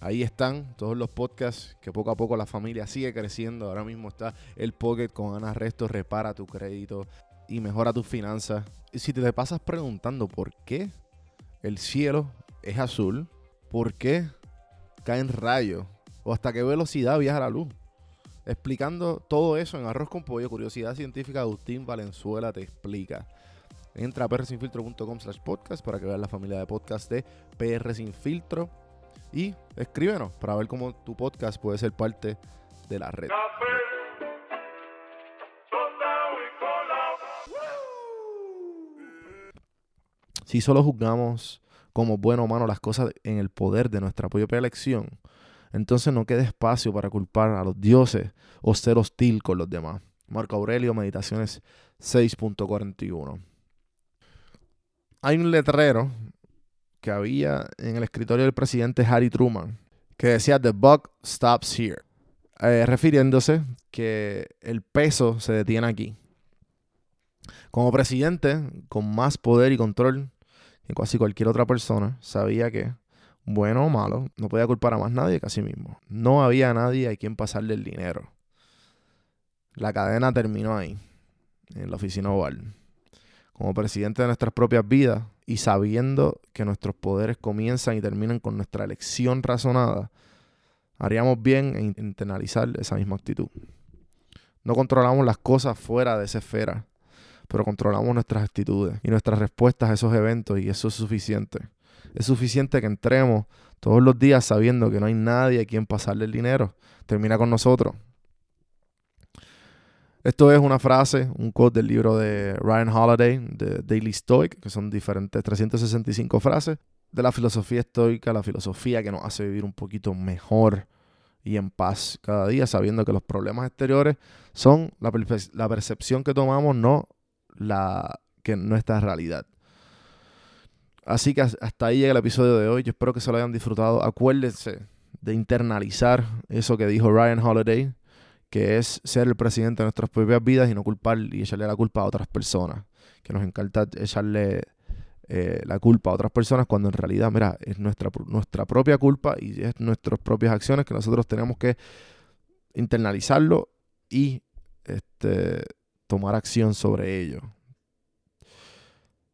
ahí están todos los podcasts que poco a poco la familia sigue creciendo. Ahora mismo está el Pocket con Ana Resto, repara tu crédito y mejora tus finanzas. Y si te pasas preguntando por qué el cielo es azul, por qué caen rayos o hasta qué velocidad viaja la luz. Explicando todo eso en Arroz con Pollo, Curiosidad Científica, Agustín Valenzuela te explica. Entra a prsinfiltro.com slash podcast para que veas la familia de podcast de PR Sin Filtro. Y escríbenos para ver cómo tu podcast puede ser parte de la red. Si solo juzgamos como bueno o malo las cosas en el poder de nuestra propia elección, entonces no queda espacio para culpar a los dioses o ser hostil con los demás. Marco Aurelio, Meditaciones 6.41 hay un letrero que había en el escritorio del presidente Harry Truman que decía The buck stops here, eh, refiriéndose que el peso se detiene aquí. Como presidente, con más poder y control que casi cualquier otra persona, sabía que, bueno o malo, no podía culpar a más nadie que a sí mismo. No había nadie a quien pasarle el dinero. La cadena terminó ahí, en la oficina oval como presidente de nuestras propias vidas y sabiendo que nuestros poderes comienzan y terminan con nuestra elección razonada, haríamos bien en internalizar esa misma actitud. No controlamos las cosas fuera de esa esfera, pero controlamos nuestras actitudes y nuestras respuestas a esos eventos y eso es suficiente. Es suficiente que entremos todos los días sabiendo que no hay nadie a quien pasarle el dinero. Termina con nosotros. Esto es una frase, un quote del libro de Ryan Holiday, de Daily Stoic, que son diferentes 365 frases de la filosofía estoica, la filosofía que nos hace vivir un poquito mejor y en paz cada día, sabiendo que los problemas exteriores son la, percepción que tomamos, no la que nuestra realidad. Así que hasta ahí llega el episodio de hoy. Yo espero que se lo hayan disfrutado. Acuérdense de internalizar eso que dijo Ryan Holiday que es ser el presidente de nuestras propias vidas y no culpar y echarle la culpa a otras personas. Que nos encanta echarle eh, la culpa a otras personas cuando en realidad, mira, es nuestra, nuestra propia culpa y es nuestras propias acciones que nosotros tenemos que internalizarlo y este, tomar acción sobre ello.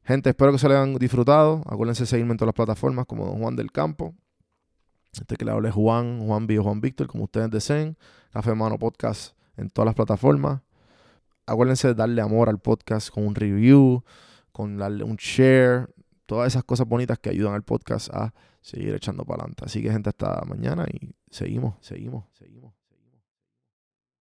Gente, espero que se lo hayan disfrutado. Acuérdense de seguirme en todas las plataformas como Don Juan del Campo. Este que le hable Juan, Juan Bio, Juan Víctor, como ustedes deseen. Café Mano Podcast en todas las plataformas. Acuérdense de darle amor al podcast con un review, con darle un share, todas esas cosas bonitas que ayudan al podcast a seguir echando para adelante. Así que gente, hasta mañana y seguimos, seguimos, seguimos.